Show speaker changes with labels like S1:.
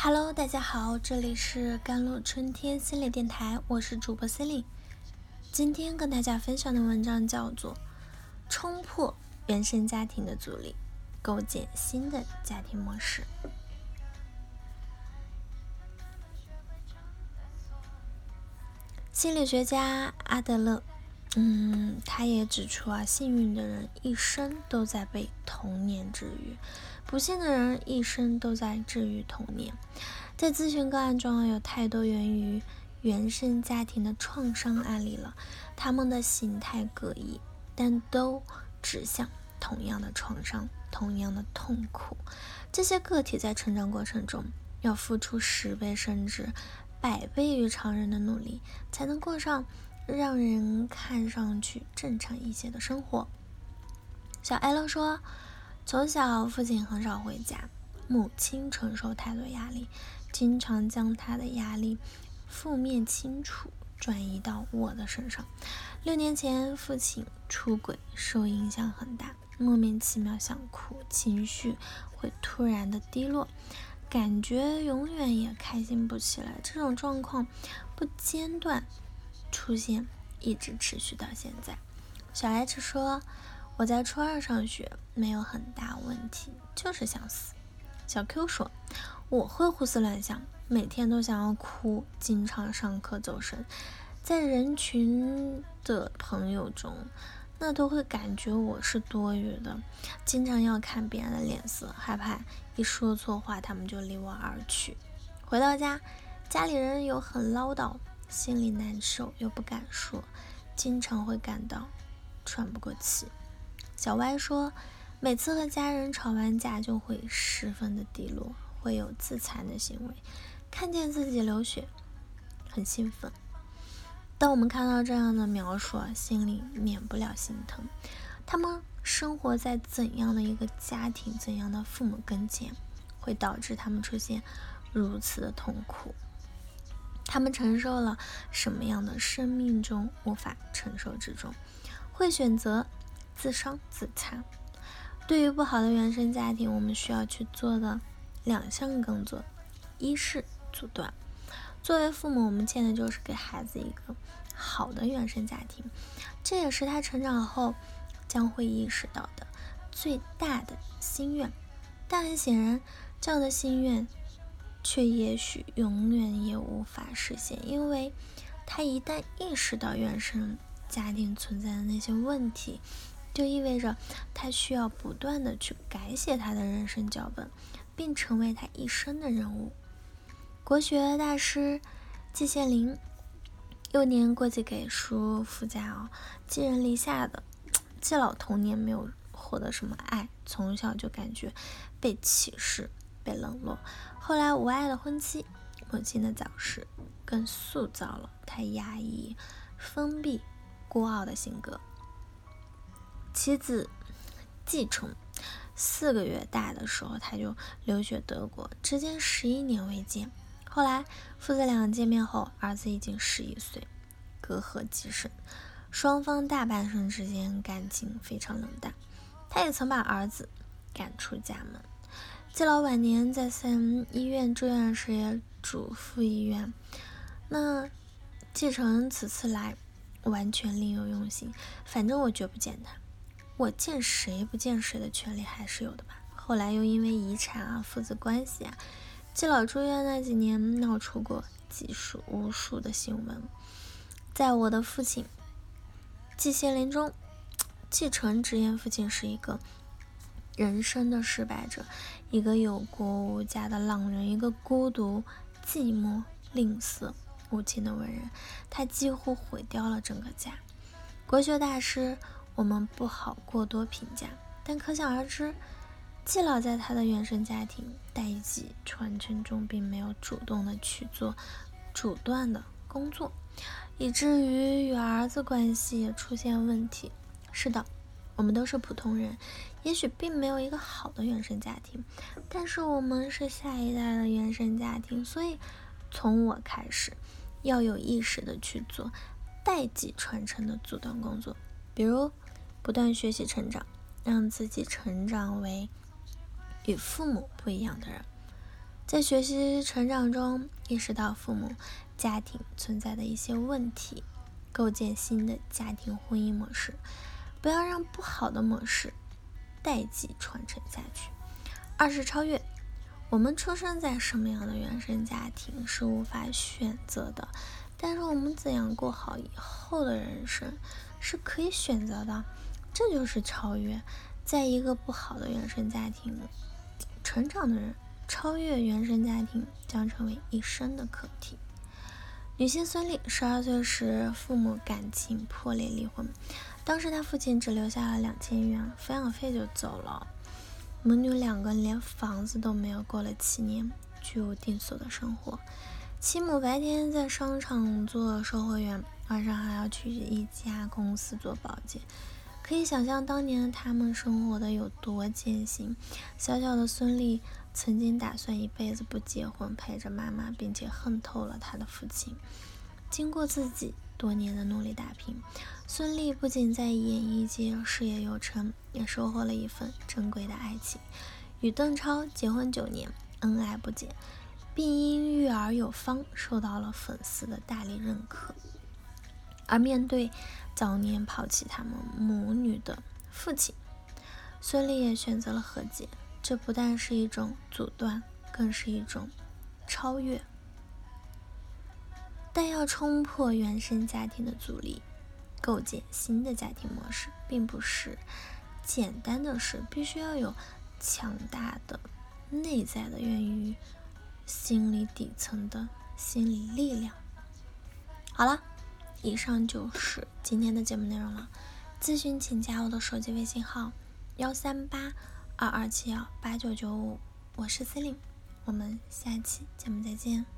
S1: Hello，大家好，这里是甘露春天心理电台，我是主播心灵。今天跟大家分享的文章叫做《冲破原生家庭的阻力，构建新的家庭模式》。心理学家阿德勒，嗯，他也指出啊，幸运的人一生都在被童年治愈。不幸的人一生都在治愈童年，在咨询个案中有太多源于原生家庭的创伤案例了，他们的形态各异，但都指向同样的创伤、同样的痛苦。这些个体在成长过程中要付出十倍甚至百倍于常人的努力，才能过上让人看上去正常一些的生活。小 L 说。从小，父亲很少回家，母亲承受太多压力，经常将他的压力负面清楚转移到我的身上。六年前，父亲出轨，受影响很大，莫名其妙想哭，情绪会突然的低落，感觉永远也开心不起来。这种状况不间断出现，一直持续到现在。小 H 说。我在初二上学，没有很大问题，就是想死。小 Q 说，我会胡思乱想，每天都想要哭，经常上课走神，在人群的朋友中，那都会感觉我是多余的，经常要看别人的脸色，害怕一说错话，他们就离我而去。回到家，家里人又很唠叨，心里难受又不敢说，经常会感到喘不过气。小歪说，每次和家人吵完架，就会十分的低落，会有自残的行为，看见自己流血，很兴奋。当我们看到这样的描述啊，心里免不了心疼。他们生活在怎样的一个家庭，怎样的父母跟前，会导致他们出现如此的痛苦？他们承受了什么样的生命中无法承受之重，会选择？自伤自残。对于不好的原生家庭，我们需要去做的两项工作：一是阻断。作为父母，我们欠的就是给孩子一个好的原生家庭，这也是他成长后将会意识到的最大的心愿。但很显然，这样的心愿却也许永远也无法实现，因为他一旦意识到原生家庭存在的那些问题。就意味着他需要不断的去改写他的人生脚本，并成为他一生的人物。国学大师季羡林幼年过继给叔父家哦，寄人篱下的季老童年没有获得什么爱，从小就感觉被歧视、被冷落。后来无爱的婚妻，母亲的早逝，更塑造了他压抑、封闭、孤傲的性格。妻子继承四个月大的时候，他就留学德国，之间十一年未见。后来父子俩见面后，儿子已经十一岁，隔阂极深，双方大半生之间感情非常冷淡。他也曾把儿子赶出家门。季老晚年在三医院住院时，也嘱咐医院：那季承此次来，完全另有用心，反正我绝不见他。我见谁不见谁的权利还是有的吧。后来又因为遗产啊、父子关系啊，季老住院那几年闹出过几数无数的新闻。在我的父亲季羡林中，继承直言父亲是一个人生的失败者，一个有国无家的浪人，一个孤独、寂寞、吝啬、无情的文人。他几乎毁掉了整个家。国学大师。我们不好过多评价，但可想而知，季老在他的原生家庭代际传承中，并没有主动的去做阻断的工作，以至于与儿子关系也出现问题。是的，我们都是普通人，也许并没有一个好的原生家庭，但是我们是下一代的原生家庭，所以从我开始，要有意识的去做代际传承的阻断工作，比如。不断学习成长，让自己成长为与父母不一样的人。在学习成长中，意识到父母家庭存在的一些问题，构建新的家庭婚姻模式，不要让不好的模式代际传承下去。二是超越。我们出生在什么样的原生家庭是无法选择的，但是我们怎样过好以后的人生是可以选择的。这就是超越。在一个不好的原生家庭成长的人，超越原生家庭将成为一生的课题。女性孙俪十二岁时，父母感情破裂离婚，当时她父亲只留下了两千元抚养费就走了。母女两个连房子都没有，过了七年居无定所的生活。其母白天在商场做售货员，晚上还要去一家公司做保洁。可以想象当年他们生活的有多艰辛。小小的孙俪曾经打算一辈子不结婚，陪着妈妈，并且恨透了他的父亲。经过自己。多年的努力打拼，孙俪不仅在演艺界事业有成，也收获了一份珍贵的爱情。与邓超结婚九年，恩爱不减，并因育儿有方，受到了粉丝的大力认可。而面对早年抛弃他们母女的父亲，孙俪也选择了和解。这不但是一种阻断，更是一种超越。但要冲破原生家庭的阻力，构建新的家庭模式，并不是简单的事，必须要有强大的内在的源于心理底层的心理力量。好了，以上就是今天的节目内容了。咨询请加我的手机微信号：幺三八二二七幺八九九五，我是司令，我们下期节目再见。